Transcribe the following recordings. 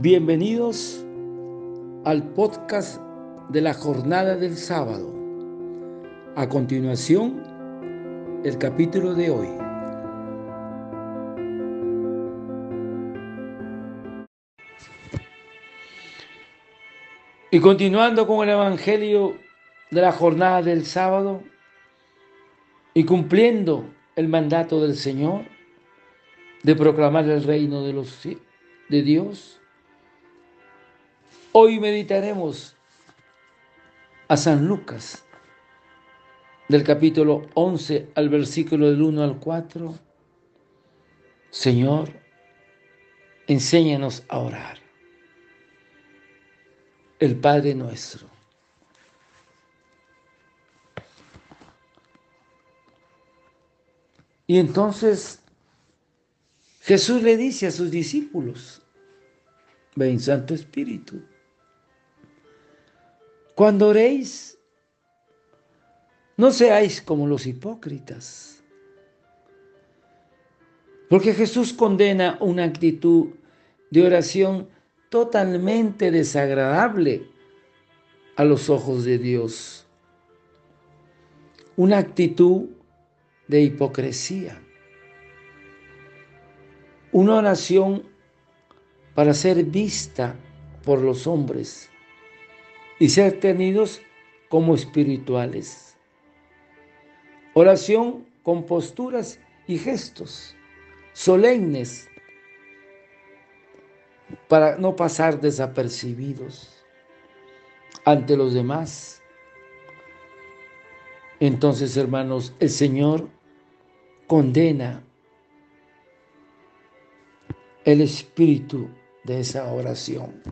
Bienvenidos al podcast de la jornada del sábado. A continuación, el capítulo de hoy. Y continuando con el Evangelio de la jornada del sábado y cumpliendo el mandato del Señor de proclamar el reino de, los, de Dios, hoy meditaremos a San Lucas del capítulo 11 al versículo del 1 al 4. Señor, enséñanos a orar. El Padre nuestro. Y entonces Jesús le dice a sus discípulos, ven Santo Espíritu, cuando oréis, no seáis como los hipócritas. Porque Jesús condena una actitud de oración totalmente desagradable a los ojos de Dios. Una actitud de hipocresía. Una oración para ser vista por los hombres y ser tenidos como espirituales. Oración con posturas y gestos solemnes para no pasar desapercibidos ante los demás. Entonces, hermanos, el Señor condena el espíritu de esa oración,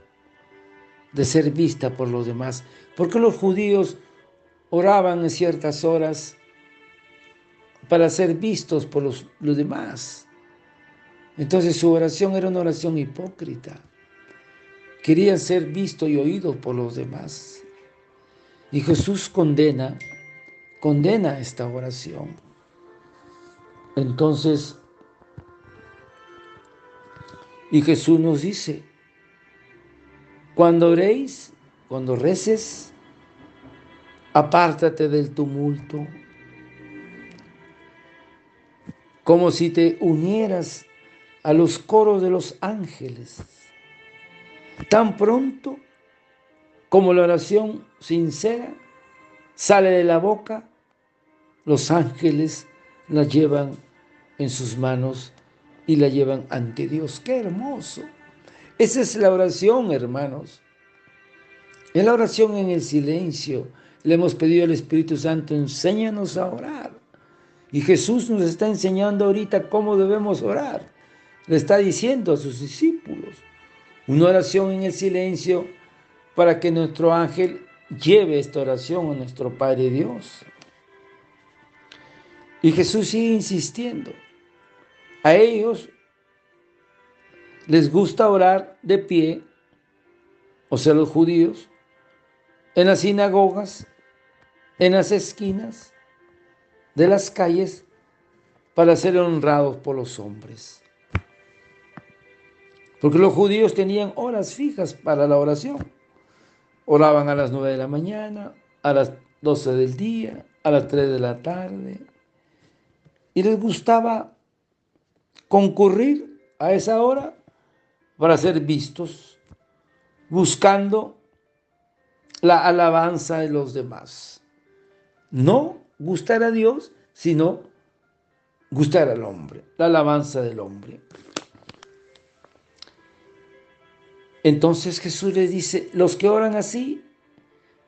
de ser vista por los demás. Porque los judíos oraban en ciertas horas para ser vistos por los, los demás. Entonces su oración era una oración hipócrita. Querían ser vistos y oídos por los demás. Y Jesús condena, condena esta oración. Entonces, y Jesús nos dice, cuando oréis, cuando reces, apártate del tumulto, como si te unieras a los coros de los ángeles. Tan pronto como la oración sincera sale de la boca, los ángeles la llevan en sus manos y la llevan ante Dios. ¡Qué hermoso! Esa es la oración, hermanos. Es la oración en el silencio. Le hemos pedido al Espíritu Santo, enséñanos a orar. Y Jesús nos está enseñando ahorita cómo debemos orar le está diciendo a sus discípulos. Una oración en el silencio para que nuestro ángel lleve esta oración a nuestro Padre Dios. Y Jesús sigue insistiendo. A ellos les gusta orar de pie, o sea, los judíos, en las sinagogas, en las esquinas de las calles, para ser honrados por los hombres. Porque los judíos tenían horas fijas para la oración. Oraban a las 9 de la mañana, a las 12 del día, a las 3 de la tarde. Y les gustaba concurrir a esa hora para ser vistos, buscando la alabanza de los demás. No gustar a Dios, sino gustar al hombre, la alabanza del hombre. Entonces Jesús les dice, los que oran así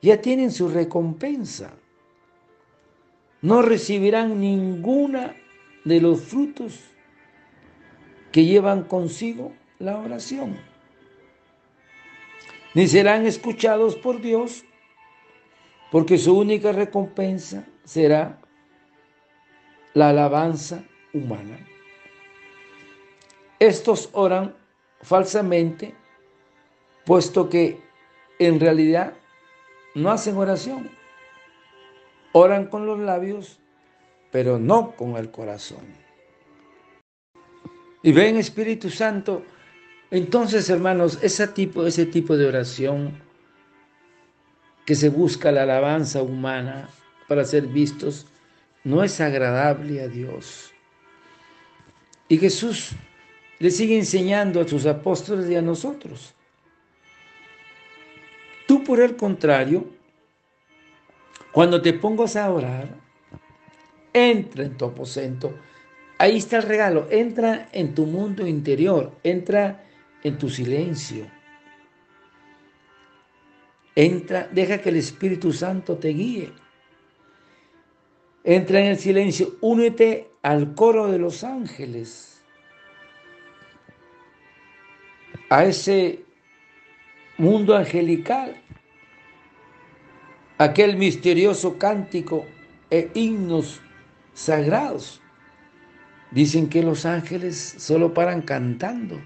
ya tienen su recompensa. No recibirán ninguna de los frutos que llevan consigo la oración. Ni serán escuchados por Dios, porque su única recompensa será la alabanza humana. Estos oran falsamente puesto que en realidad no hacen oración. Oran con los labios, pero no con el corazón. Y ven Espíritu Santo Entonces, hermanos, ese tipo, ese tipo de oración que se busca la alabanza humana para ser vistos no es agradable a Dios. Y Jesús le sigue enseñando a sus apóstoles y a nosotros. Tú, por el contrario, cuando te pongas a orar, entra en tu aposento. Ahí está el regalo. Entra en tu mundo interior. Entra en tu silencio. Entra, deja que el Espíritu Santo te guíe. Entra en el silencio, únete al coro de los ángeles, a ese mundo angelical, aquel misterioso cántico e himnos sagrados. Dicen que los ángeles solo paran cantando,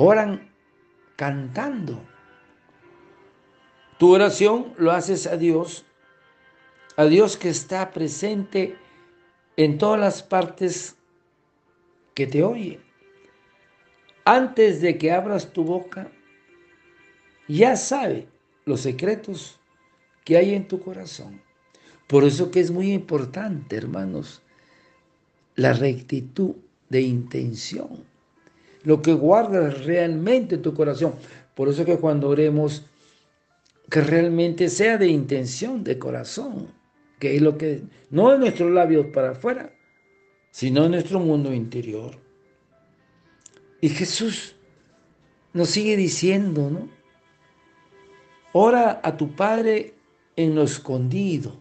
oran cantando. Tu oración lo haces a Dios, a Dios que está presente en todas las partes que te oye. Antes de que abras tu boca, ya sabe los secretos que hay en tu corazón. Por eso que es muy importante, hermanos, la rectitud de intención, lo que guardas realmente en tu corazón. Por eso que cuando oremos, que realmente sea de intención, de corazón, que es lo que, no de nuestros labios para afuera, sino en nuestro mundo interior. Y Jesús nos sigue diciendo, ¿no? Ora a tu Padre en lo escondido.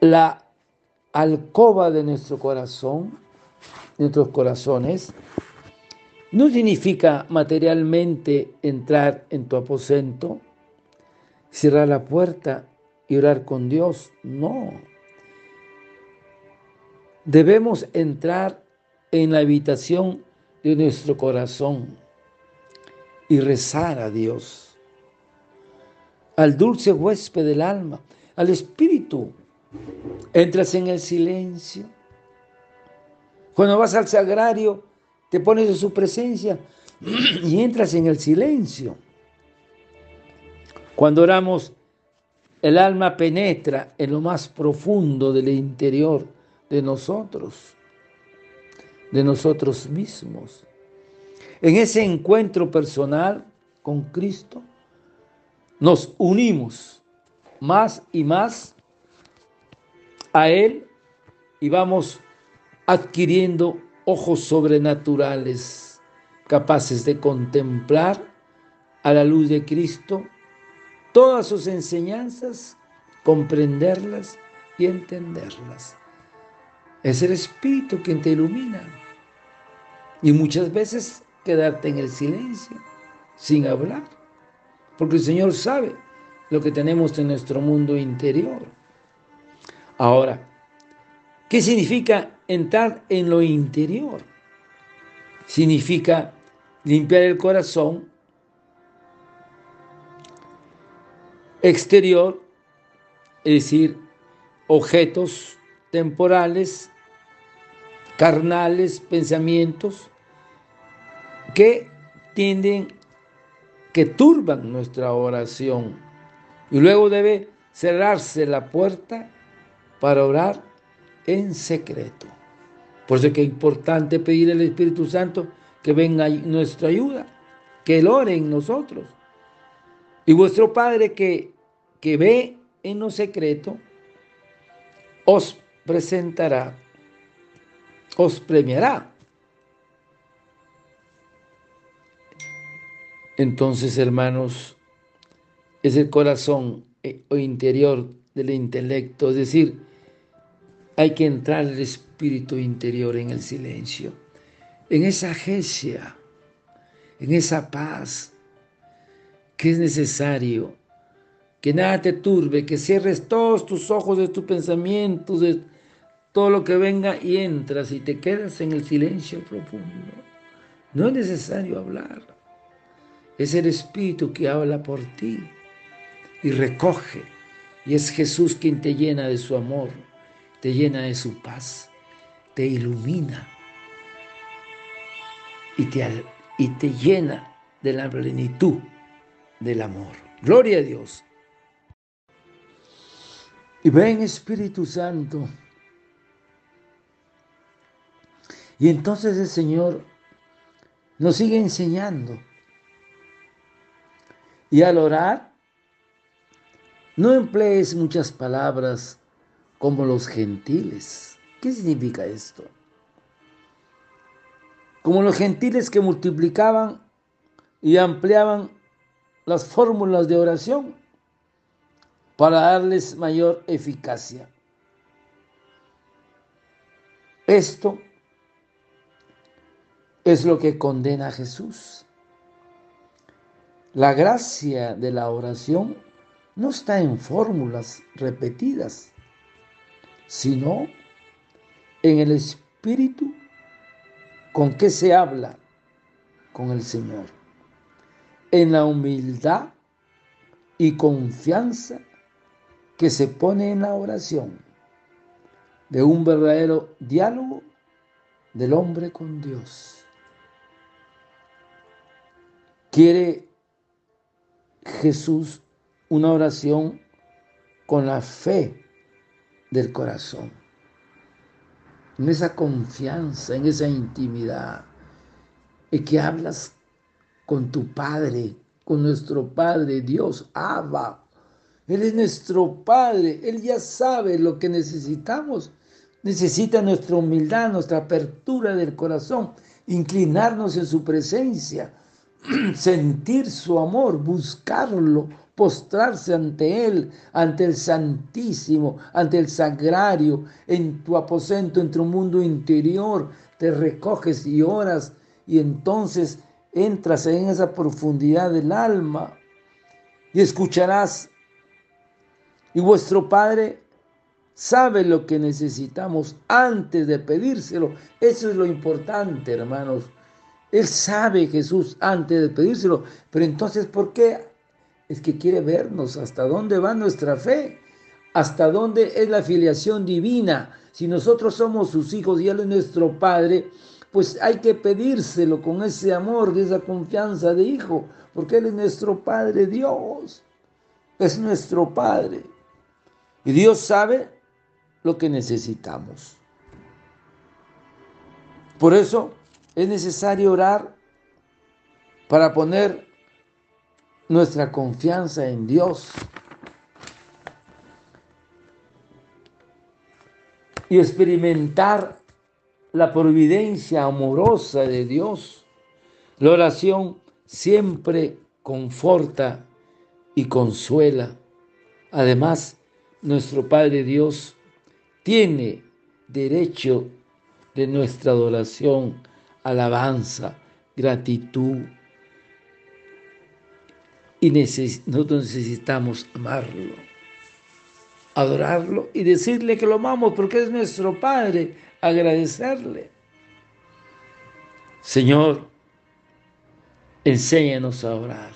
La alcoba de nuestro corazón, nuestros corazones, no significa materialmente entrar en tu aposento, cerrar la puerta y orar con Dios. No. Debemos entrar en la habitación de nuestro corazón y rezar a Dios, al dulce huésped del alma, al Espíritu. Entras en el silencio. Cuando vas al sagrario, te pones en su presencia y entras en el silencio. Cuando oramos, el alma penetra en lo más profundo del interior de nosotros, de nosotros mismos. En ese encuentro personal con Cristo, nos unimos más y más a Él y vamos adquiriendo ojos sobrenaturales capaces de contemplar a la luz de Cristo todas sus enseñanzas, comprenderlas y entenderlas. Es el Espíritu quien te ilumina. Y muchas veces quedarte en el silencio, sin hablar, porque el Señor sabe lo que tenemos en nuestro mundo interior. Ahora, ¿qué significa entrar en lo interior. Significa limpiar el corazón exterior, es decir, objetos temporales, carnales, pensamientos que tienden, que turban nuestra oración. Y luego debe cerrarse la puerta para orar en secreto. Por eso es que es importante pedir al Espíritu Santo que venga nuestra ayuda, que Él ore en nosotros. Y vuestro Padre que, que ve en lo secreto, os presentará, os premiará. Entonces, hermanos, es el corazón eh, o interior del intelecto, es decir, hay que entrar al espíritu interior en el silencio, en esa agencia, en esa paz que es necesario, que nada te turbe, que cierres todos tus ojos de tus pensamientos, de todo lo que venga y entras y te quedas en el silencio profundo. No es necesario hablar. Es el Espíritu que habla por ti y recoge. Y es Jesús quien te llena de su amor te llena de su paz, te ilumina y te, y te llena de la plenitud del amor. Gloria a Dios. Y ven Espíritu Santo. Y entonces el Señor nos sigue enseñando. Y al orar, no emplees muchas palabras como los gentiles. ¿Qué significa esto? Como los gentiles que multiplicaban y ampliaban las fórmulas de oración para darles mayor eficacia. Esto es lo que condena a Jesús. La gracia de la oración no está en fórmulas repetidas, sino en el espíritu con que se habla con el Señor, en la humildad y confianza que se pone en la oración de un verdadero diálogo del hombre con Dios. Quiere Jesús una oración con la fe del corazón, en esa confianza, en esa intimidad, y que hablas con tu Padre, con nuestro Padre Dios, Abba. Él es nuestro Padre, Él ya sabe lo que necesitamos. Necesita nuestra humildad, nuestra apertura del corazón, inclinarnos en su presencia, sentir su amor, buscarlo, postrarse ante Él, ante el Santísimo, ante el Sagrario, en tu aposento, en tu mundo interior, te recoges y oras y entonces entras en esa profundidad del alma y escucharás. Y vuestro Padre sabe lo que necesitamos antes de pedírselo. Eso es lo importante, hermanos. Él sabe Jesús antes de pedírselo. Pero entonces, ¿por qué es que quiere vernos hasta dónde va nuestra fe, hasta dónde es la filiación divina. Si nosotros somos sus hijos y Él es nuestro Padre, pues hay que pedírselo con ese amor, esa confianza de hijo, porque Él es nuestro Padre Dios, es nuestro Padre. Y Dios sabe lo que necesitamos. Por eso es necesario orar para poner nuestra confianza en Dios. Y experimentar la providencia amorosa de Dios. La oración siempre conforta y consuela. Además, nuestro Padre Dios tiene derecho de nuestra adoración, alabanza, gratitud, y nosotros necesitamos amarlo, adorarlo y decirle que lo amamos porque es nuestro Padre, agradecerle. Señor, enséñanos a orar.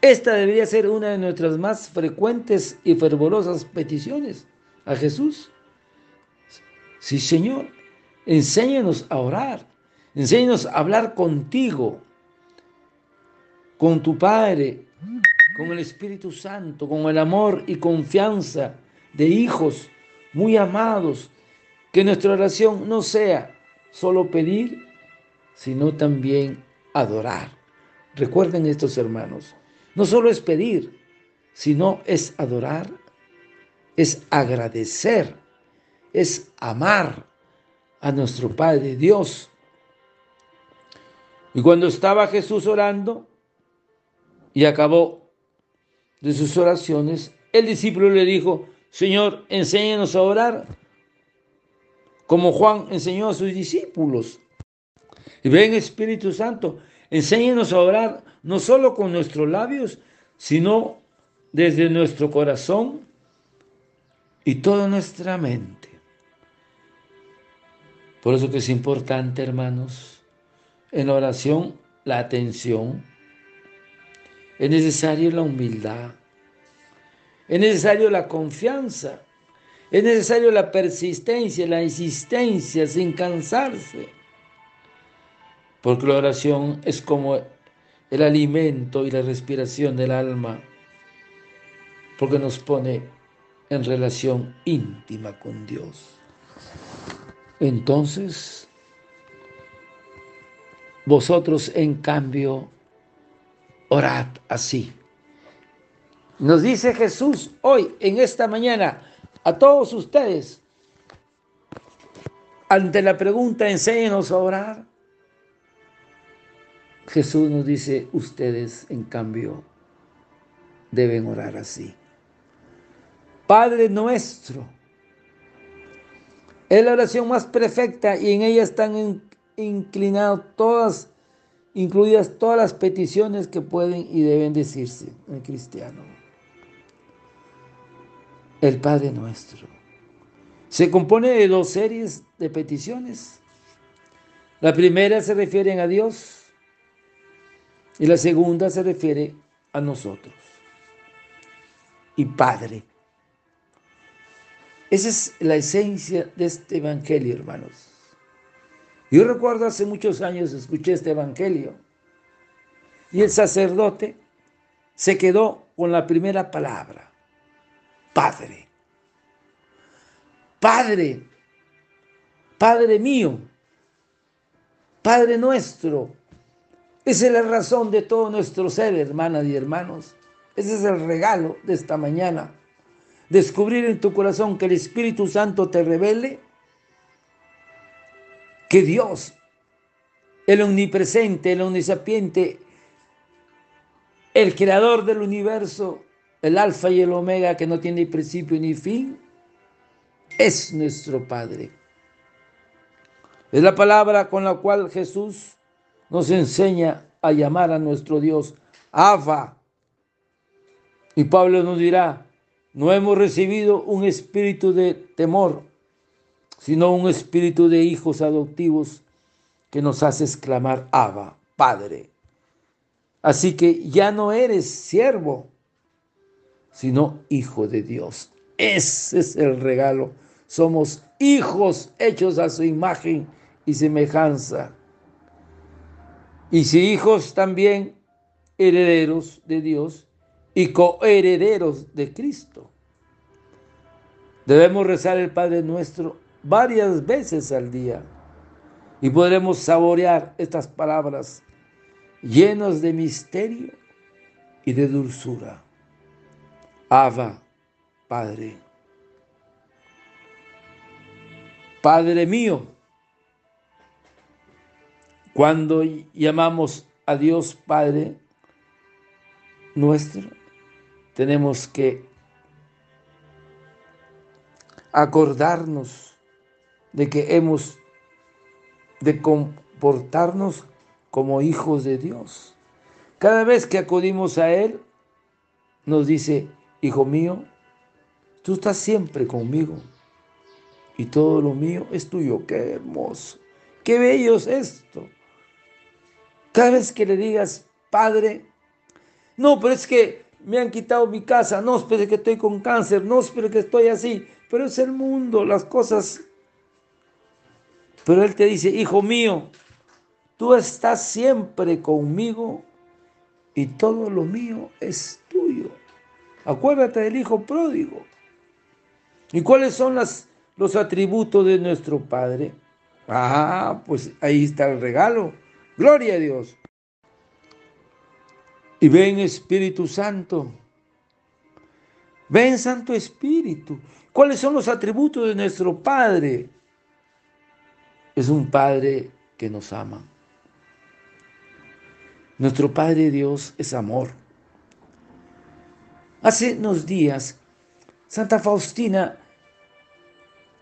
Esta debería ser una de nuestras más frecuentes y fervorosas peticiones a Jesús. Sí, Señor, enséñanos a orar, enséñanos a hablar contigo, con tu Padre, con el Espíritu Santo, con el amor y confianza de hijos muy amados, que nuestra oración no sea solo pedir, sino también adorar. Recuerden estos hermanos, no solo es pedir, sino es adorar, es agradecer, es amar a nuestro Padre Dios. Y cuando estaba Jesús orando, y acabó de sus oraciones, el discípulo le dijo, Señor, enséñanos a orar, como Juan enseñó a sus discípulos. Y ven, Espíritu Santo, enséñanos a orar no solo con nuestros labios, sino desde nuestro corazón y toda nuestra mente. Por eso que es importante, hermanos, en oración, la atención, es necesario la humildad. Es necesario la confianza. Es necesario la persistencia, la insistencia sin cansarse. Porque la oración es como el alimento y la respiración del alma. Porque nos pone en relación íntima con Dios. Entonces, vosotros en cambio, orad así. Nos dice Jesús hoy, en esta mañana, a todos ustedes, ante la pregunta, enséñenos a orar. Jesús nos dice, ustedes en cambio deben orar así. Padre nuestro, es la oración más perfecta y en ella están inclinadas todas, incluidas todas las peticiones que pueden y deben decirse en cristiano. El Padre nuestro. Se compone de dos series de peticiones. La primera se refiere a Dios y la segunda se refiere a nosotros. Y Padre. Esa es la esencia de este evangelio, hermanos. Yo recuerdo hace muchos años escuché este evangelio y el sacerdote se quedó con la primera palabra, Padre. Padre, Padre mío, Padre nuestro. Esa es la razón de todo nuestro ser, hermanas y hermanos. Ese es el regalo de esta mañana descubrir en tu corazón que el Espíritu Santo te revele que Dios, el omnipresente, el omnisapiente, el creador del universo, el alfa y el omega que no tiene principio ni fin, es nuestro Padre. Es la palabra con la cual Jesús nos enseña a llamar a nuestro Dios Abba. Y Pablo nos dirá, no hemos recibido un espíritu de temor, sino un espíritu de hijos adoptivos que nos hace exclamar, Abba, Padre. Así que ya no eres siervo, sino hijo de Dios. Ese es el regalo. Somos hijos hechos a su imagen y semejanza. Y si hijos también herederos de Dios y coherederos de Cristo. Debemos rezar el Padre nuestro varias veces al día y podremos saborear estas palabras llenas de misterio y de dulzura. Ava, Padre. Padre mío, cuando llamamos a Dios Padre nuestro, tenemos que acordarnos de que hemos de comportarnos como hijos de Dios. Cada vez que acudimos a Él, nos dice, hijo mío, tú estás siempre conmigo y todo lo mío es tuyo. Qué hermoso, qué bello es esto. Cada vez que le digas, Padre, no, pero es que me han quitado mi casa, no, espere que estoy con cáncer, no, espere que estoy así, pero es el mundo, las cosas. Pero Él te dice, hijo mío, tú estás siempre conmigo y todo lo mío es tuyo. Acuérdate del hijo pródigo. ¿Y cuáles son los atributos de nuestro Padre? Ah, pues ahí está el regalo. Gloria a Dios. Y ven Espíritu Santo. Ven Santo Espíritu. ¿Cuáles son los atributos de nuestro Padre? Es un Padre que nos ama. Nuestro Padre Dios es amor. Hace unos días, Santa Faustina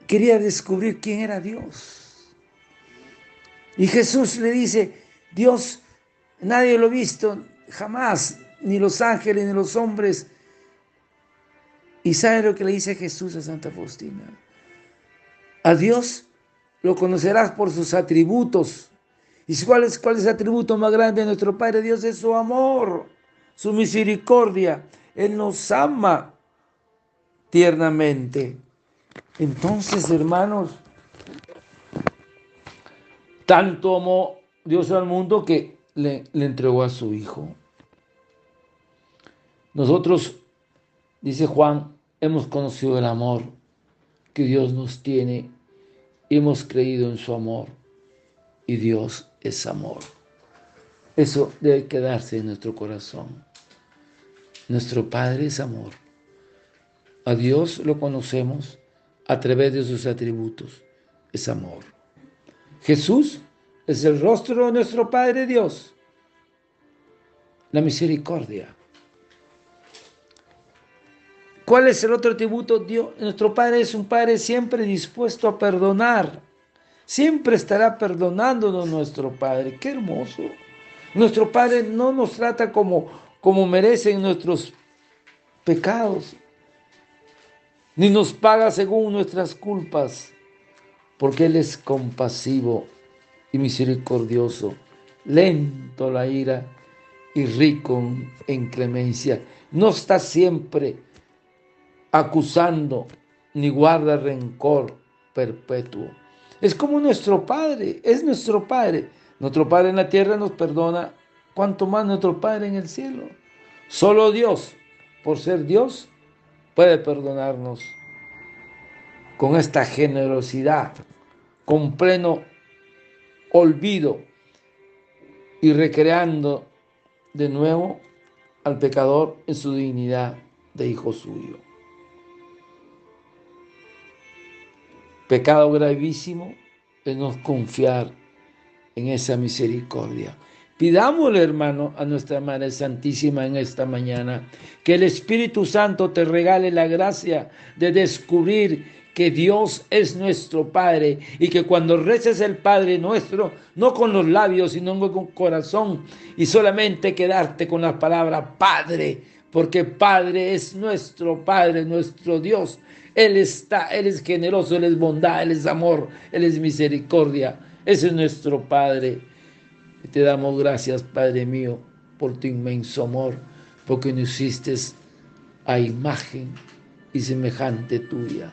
quería descubrir quién era Dios. Y Jesús le dice, Dios, nadie lo ha visto, jamás, ni los ángeles, ni los hombres. ¿Y sabe lo que le dice Jesús a Santa Faustina? A Dios lo conocerás por sus atributos. ¿Y cuál es, cuál es el atributo más grande de nuestro Padre Dios? Es su amor, su misericordia. Él nos ama tiernamente. Entonces, hermanos, tanto amó Dios al mundo que le, le entregó a su Hijo. Nosotros, dice Juan, hemos conocido el amor que Dios nos tiene, hemos creído en su amor y Dios es amor. Eso debe quedarse en nuestro corazón. Nuestro Padre es amor. A Dios lo conocemos a través de sus atributos. Es amor. Jesús es el rostro de nuestro Padre Dios. La misericordia. ¿Cuál es el otro atributo? Dios, nuestro Padre es un Padre siempre dispuesto a perdonar. Siempre estará perdonándonos nuestro Padre. Qué hermoso. Nuestro Padre no nos trata como, como merecen nuestros pecados, ni nos paga según nuestras culpas, porque Él es compasivo y misericordioso, lento la ira y rico en clemencia. No está siempre acusando ni guarda rencor perpetuo. Es como nuestro Padre, es nuestro Padre. Nuestro Padre en la tierra nos perdona, cuanto más nuestro Padre en el cielo. Solo Dios, por ser Dios, puede perdonarnos con esta generosidad, con pleno olvido y recreando de nuevo al pecador en su dignidad de hijo suyo. Pecado gravísimo es no confiar en esa misericordia. Pidámosle, hermano, a nuestra Madre Santísima en esta mañana, que el Espíritu Santo te regale la gracia de descubrir que Dios es nuestro Padre y que cuando reces el Padre nuestro, no con los labios, sino con corazón, y solamente quedarte con la palabra Padre, porque Padre es nuestro Padre, nuestro Dios. Él está, Él es generoso, Él es bondad, Él es amor, Él es misericordia. Ese es nuestro Padre. Te damos gracias, Padre mío, por tu inmenso amor, porque nos hiciste a imagen y semejante tuya.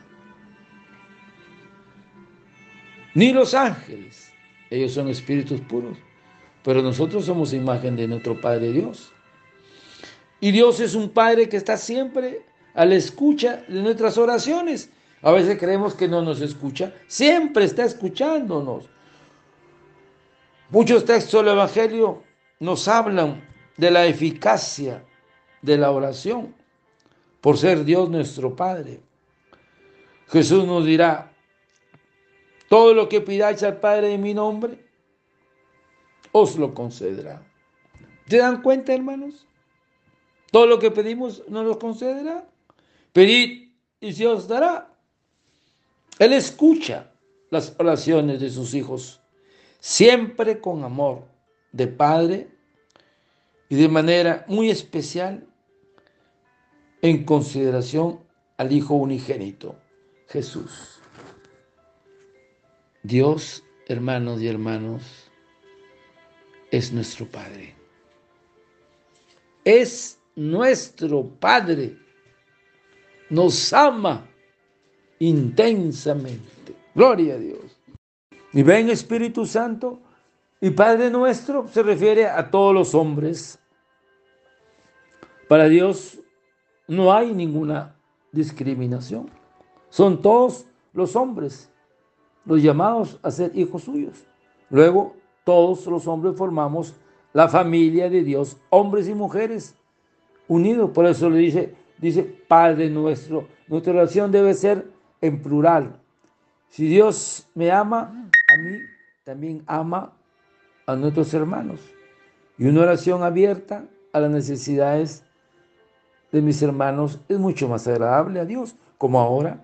Ni los ángeles, ellos son espíritus puros, pero nosotros somos imagen de nuestro Padre Dios. Y Dios es un Padre que está siempre a la escucha de nuestras oraciones. A veces creemos que no nos escucha, siempre está escuchándonos. Muchos textos del Evangelio nos hablan de la eficacia de la oración por ser Dios nuestro Padre. Jesús nos dirá, todo lo que pidáis al Padre en mi nombre, os lo concederá. ¿Se dan cuenta, hermanos? Todo lo que pedimos nos lo concederá. Pedid y se os dará. Él escucha las oraciones de sus hijos siempre con amor de Padre y de manera muy especial en consideración al Hijo unigénito, Jesús. Dios, hermanos y hermanos, es nuestro Padre. Es nuestro Padre. Nos ama intensamente. Gloria a Dios. Y ven Espíritu Santo y Padre nuestro se refiere a todos los hombres. Para Dios no hay ninguna discriminación. Son todos los hombres los llamados a ser hijos suyos. Luego, todos los hombres formamos la familia de Dios, hombres y mujeres unidos. Por eso le dice, dice Padre nuestro. Nuestra oración debe ser en plural. Si Dios me ama, a mí también ama a nuestros hermanos. Y una oración abierta a las necesidades de mis hermanos es mucho más agradable a Dios, como ahora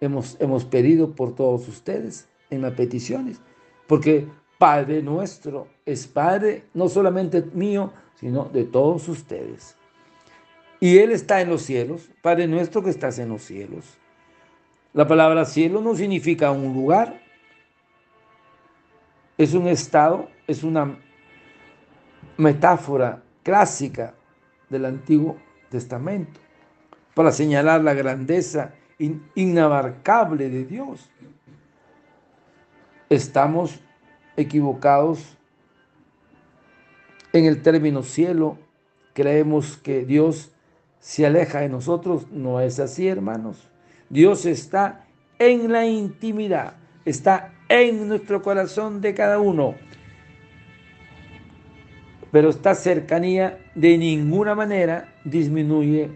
hemos, hemos pedido por todos ustedes en las peticiones. Porque Padre nuestro es Padre no solamente mío, sino de todos ustedes. Y Él está en los cielos, Padre nuestro que estás en los cielos. La palabra cielo no significa un lugar, es un estado, es una metáfora clásica del Antiguo Testamento para señalar la grandeza inabarcable de Dios. Estamos equivocados en el término cielo. Creemos que Dios se aleja de nosotros. No es así, hermanos. Dios está en la intimidad, está en nuestro corazón de cada uno. Pero esta cercanía de ninguna manera disminuye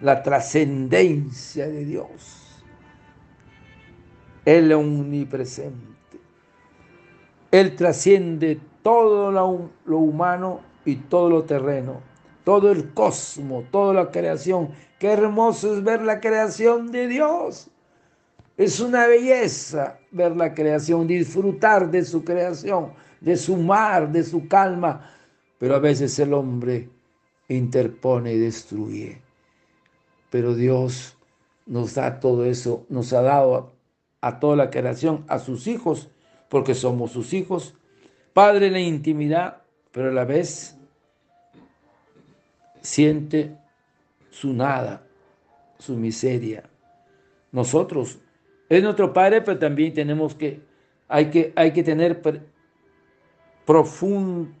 la trascendencia de Dios. Él es omnipresente. Él trasciende todo lo, humano y todo lo terreno, todo el cosmos, toda la creación. Qué hermoso es ver la creación de Dios. Es una belleza ver la creación, disfrutar de su creación, de su mar, de su calma. Pero a veces el hombre interpone y destruye. Pero Dios nos da todo eso, nos ha dado a, toda la creación, a sus hijos, porque somos sus hijos. Padre la intimidad, pero a la vez siente su nada, su miseria. Nosotros es nuestro Padre, pero también tenemos que, hay que, hay que tener profunda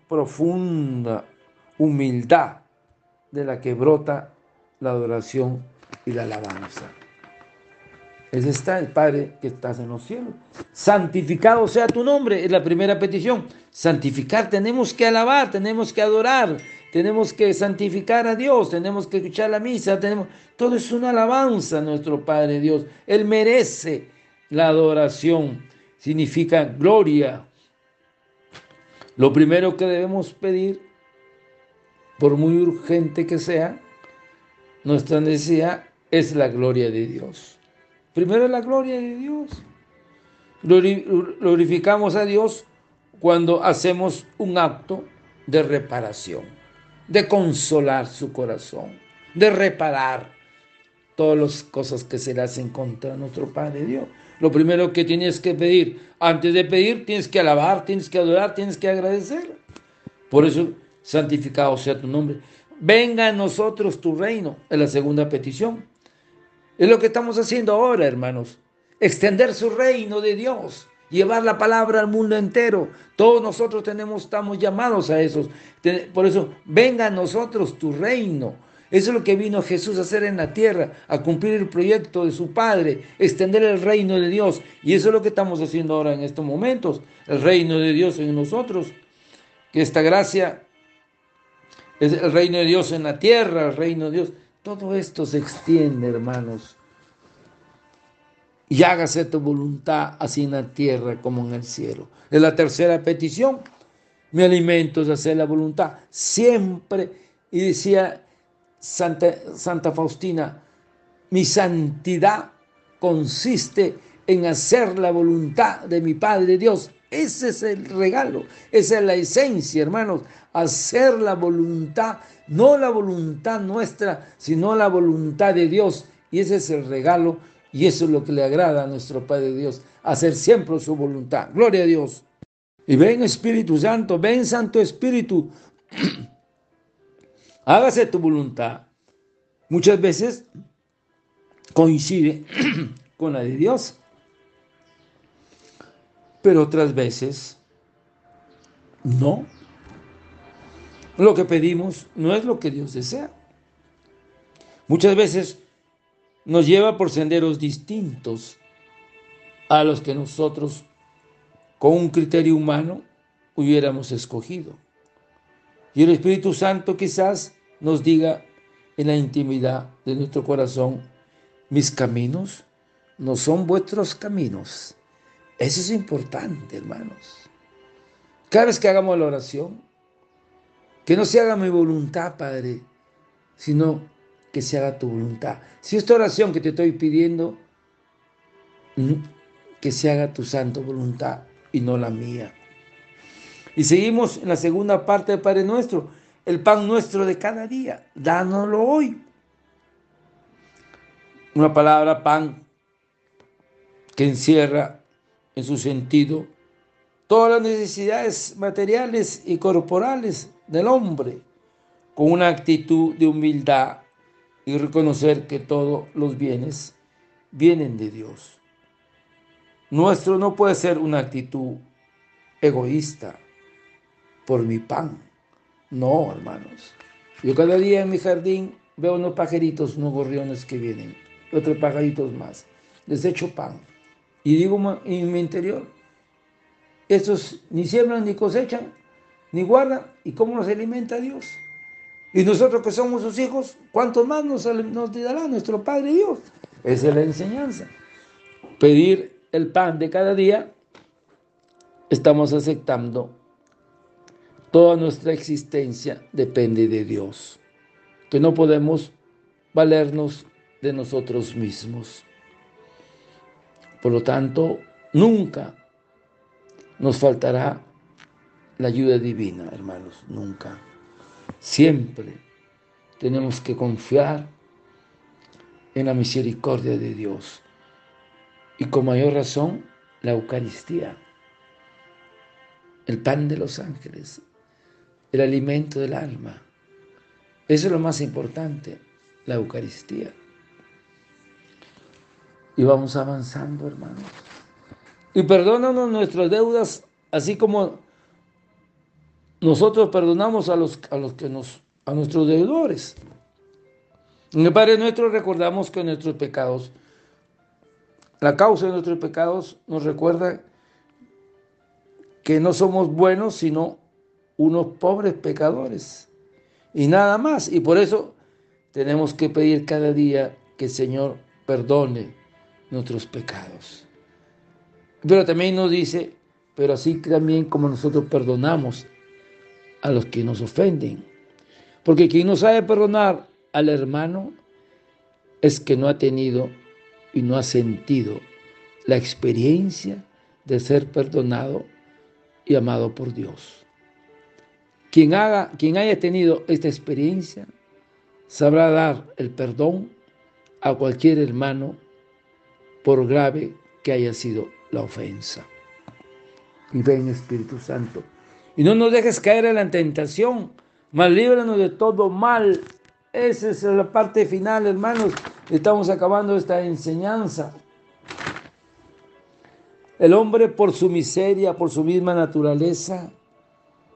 humildad de la que brota la adoración y la alabanza. Ese está el Padre que estás en los cielos. Santificado sea tu nombre, es la primera petición. Santificar, tenemos que alabar, tenemos que adorar, tenemos que santificar a Dios, tenemos que escuchar la misa, tenemos, todo es una alabanza a nuestro Padre Dios. Él merece la adoración, significa gloria. Lo primero que debemos pedir, por muy urgente que sea, nuestra necesidad es la gloria de Dios. Primero la gloria de Dios. Glorificamos a Dios cuando hacemos un acto de reparación de consolar su corazón, de reparar todas las cosas que se le hacen contra nuestro Padre Dios. Lo primero que tienes que pedir, antes de pedir, tienes que alabar, tienes que adorar, tienes que agradecer. Por eso, santificado sea tu nombre. Venga a nosotros tu reino, es la segunda petición. Es lo que estamos haciendo ahora, hermanos. Extender su reino de Dios llevar la palabra al mundo entero. Todos nosotros tenemos, estamos llamados a eso. Por eso, venga a nosotros tu reino. Eso es lo que vino Jesús a hacer en la tierra, a cumplir el proyecto de su Padre, extender el reino de Dios. Y eso es lo que estamos haciendo ahora en estos momentos, el reino de Dios en nosotros. Que esta gracia es el reino de Dios en la tierra, el reino de Dios. Todo esto se extiende, hermanos y hágase tu voluntad así en la tierra como en el cielo. Es la tercera petición. Mi alimento es hacer la voluntad. Siempre, y decía Santa, Santa Faustina, mi santidad consiste en hacer la voluntad de mi Padre Dios. Ese es el regalo, esa es la esencia, hermanos, hacer la voluntad, no la voluntad nuestra, sino la voluntad de Dios. Y ese es el regalo y eso es lo que le agrada a nuestro Padre Dios, hacer siempre su voluntad. Gloria a Dios. Y ven Espíritu Santo, ven Santo Espíritu, hágase tu voluntad. Muchas veces coincide con la de Dios, pero otras veces no. Lo que pedimos no es lo que Dios desea. Muchas veces nos lleva por senderos distintos a los que nosotros, con un criterio humano, hubiéramos escogido. Y el Espíritu Santo quizás nos diga en la intimidad de nuestro corazón, mis caminos no son vuestros caminos. Eso es importante, hermanos. Cada vez que hagamos la oración, que no se haga mi voluntad, Padre, sino que se haga tu voluntad. Si esta oración que te estoy pidiendo, mm, que se haga tu santa voluntad y no la mía. Y seguimos en la segunda parte del Padre Nuestro, el pan nuestro de cada día, dánoslo hoy. Una palabra pan que encierra en su sentido todas las necesidades materiales y corporales del hombre, con una actitud de humildad y reconocer que todos los bienes vienen de Dios. Nuestro no puede ser una actitud egoísta por mi pan. No, hermanos. Yo cada día en mi jardín veo unos pajaritos, unos gorriones que vienen, otros pajaritos más. Les echo pan. Y digo en mi interior, estos ni siembran, ni cosechan, ni guardan. ¿Y cómo nos alimenta Dios? Y nosotros que somos sus hijos, ¿cuántos más nos, nos dará nuestro Padre Dios? Esa es la enseñanza. Pedir el pan de cada día, estamos aceptando toda nuestra existencia depende de Dios, que no podemos valernos de nosotros mismos. Por lo tanto, nunca nos faltará la ayuda divina, hermanos, nunca. Siempre tenemos que confiar en la misericordia de Dios. Y con mayor razón, la Eucaristía, el pan de los ángeles, el alimento del alma. Eso es lo más importante, la Eucaristía. Y vamos avanzando, hermanos. Y perdónanos nuestras deudas, así como nosotros perdonamos a los, a los que nos, a nuestros deudores. En el Padre nuestro recordamos que nuestros pecados, la causa de nuestros pecados nos recuerda que no somos buenos, sino unos pobres pecadores. Y nada más. Y por eso tenemos que pedir cada día que el Señor perdone nuestros pecados. Pero también nos dice, pero así también como nosotros perdonamos a los que nos ofenden. Porque quien no sabe perdonar al hermano es que no ha tenido y no ha sentido la experiencia de ser perdonado y amado por Dios. Quien, haga, quien haya tenido esta experiencia sabrá dar el perdón a cualquier hermano por grave que haya sido la ofensa. Y ven Espíritu Santo y no nos dejes caer en la tentación, mas líbranos de todo mal. Esa es la parte final, hermanos. Estamos acabando esta enseñanza. El hombre por su miseria, por su misma naturaleza,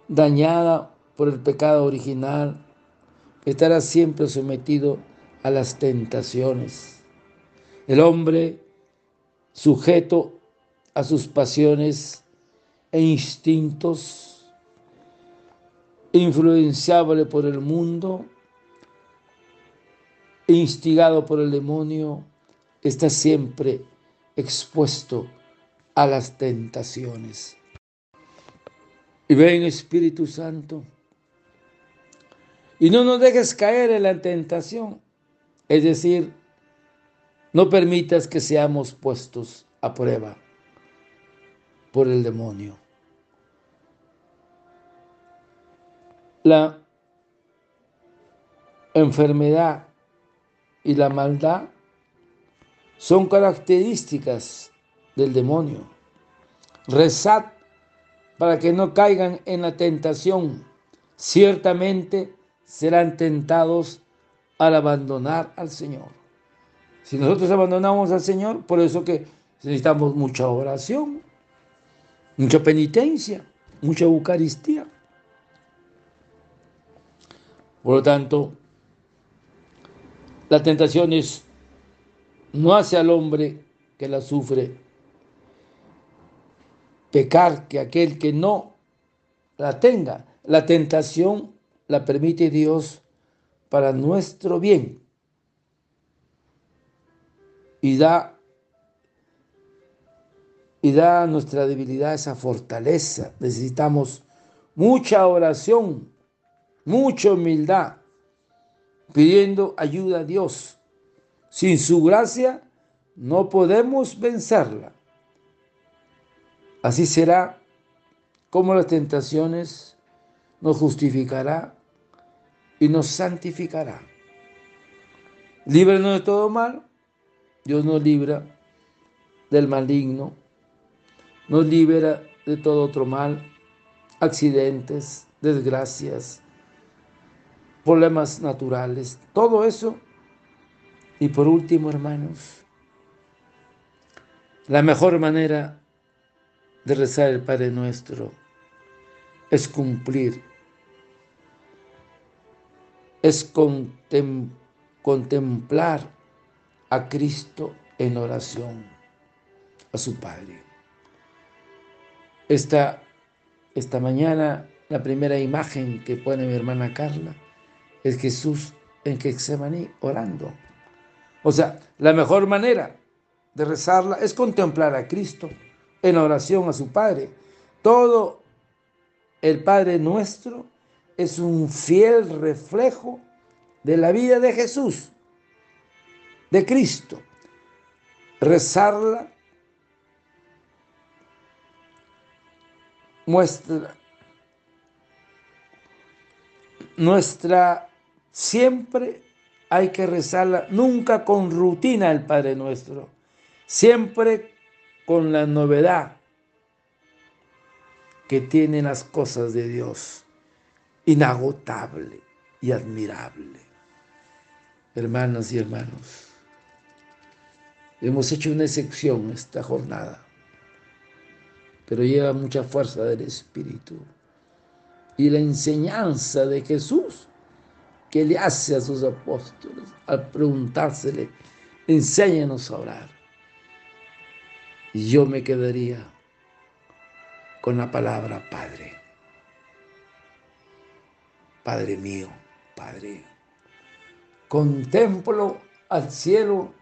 dañada por el pecado original, estará siempre sometido a las tentaciones. El hombre sujeto a sus pasiones e instintos influenciable por el mundo, instigado por el demonio, está siempre expuesto a las tentaciones. Y ven Espíritu Santo, y no nos dejes caer en la tentación, es decir, no permitas que seamos puestos a prueba por el demonio. La enfermedad y la maldad son características del demonio. Rezad para que no caigan en la tentación. Ciertamente serán tentados al abandonar al Señor. Si nosotros abandonamos al Señor, por eso que necesitamos mucha oración, mucha penitencia, mucha Eucaristía. Por lo tanto, la tentación es no hace al hombre que la sufre pecar que aquel que no la tenga. La tentación la permite Dios para nuestro bien y da y da a nuestra debilidad esa fortaleza. Necesitamos mucha oración mucha humildad, pidiendo ayuda a Dios. Sin su gracia no podemos vencerla. Así será como las tentaciones nos justificará y nos santificará. Líbranos de todo mal. Dios nos libra del maligno, nos libera de todo otro mal, accidentes, desgracias, problemas naturales, todo eso. Y por último, hermanos, La mejor manera de rezar el Padre Nuestro es cumplir, es contemplar a Cristo en oración a su Padre. Esta, esta mañana la primera imagen que pone mi hermana Carla es Jesús en Getsemaní orando. O sea, la mejor manera de rezarla es contemplar a Cristo en oración a su Padre. Todo el Padre nuestro es un fiel reflejo de la vida de Jesús, de Cristo. Rezarla muestra nuestra siempre hay que rezarla, nunca con rutina el Padre Nuestro, siempre con la novedad que tienen las cosas de Dios, inagotable y admirable. Hermanas y hermanos, hemos hecho una excepción esta jornada, pero lleva mucha fuerza del Espíritu y la enseñanza de Jesús que le hace a sus apóstoles al preguntársele, enséñanos a orar. Y yo me quedaría con la palabra Padre. Padre mío, Padre. Contemplo al cielo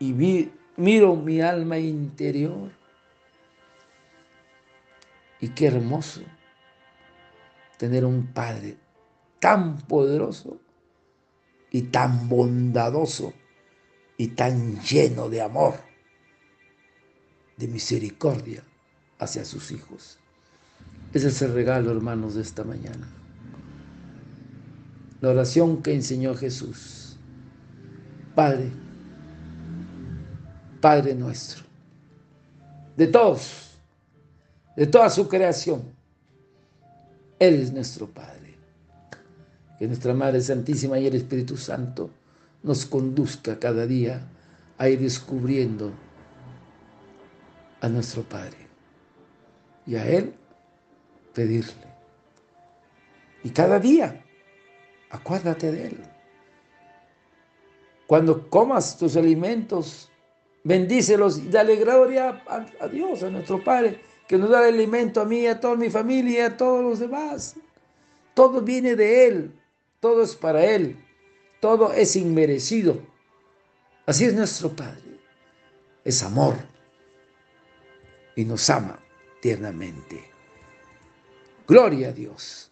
y miro mi alma interior. Y qué hermoso tener un Padre tan poderoso y tan bondadoso y tan lleno de amor, de misericordia hacia sus hijos. Ese es el regalo, hermanos, de esta mañana. La oración que enseñó Jesús. Padre, Padre nuestro, de todos, de toda su creación, Él es nuestro Padre que nuestra Madre Santísima y el Espíritu Santo nos conduzca cada día a ir descubriendo a nuestro Padre y a Él pedirle. Y cada día, acuérdate de Él. Cuando comas tus alimentos, bendícelos y dale gloria a, a Dios, a nuestro Padre, que nos da el alimento a mí, a toda mi familia y a todos los demás. Todo viene de Él todo es para Él, todo es inmerecido. Así es nuestro Padre, es amor y nos ama tiernamente. Gloria a Dios.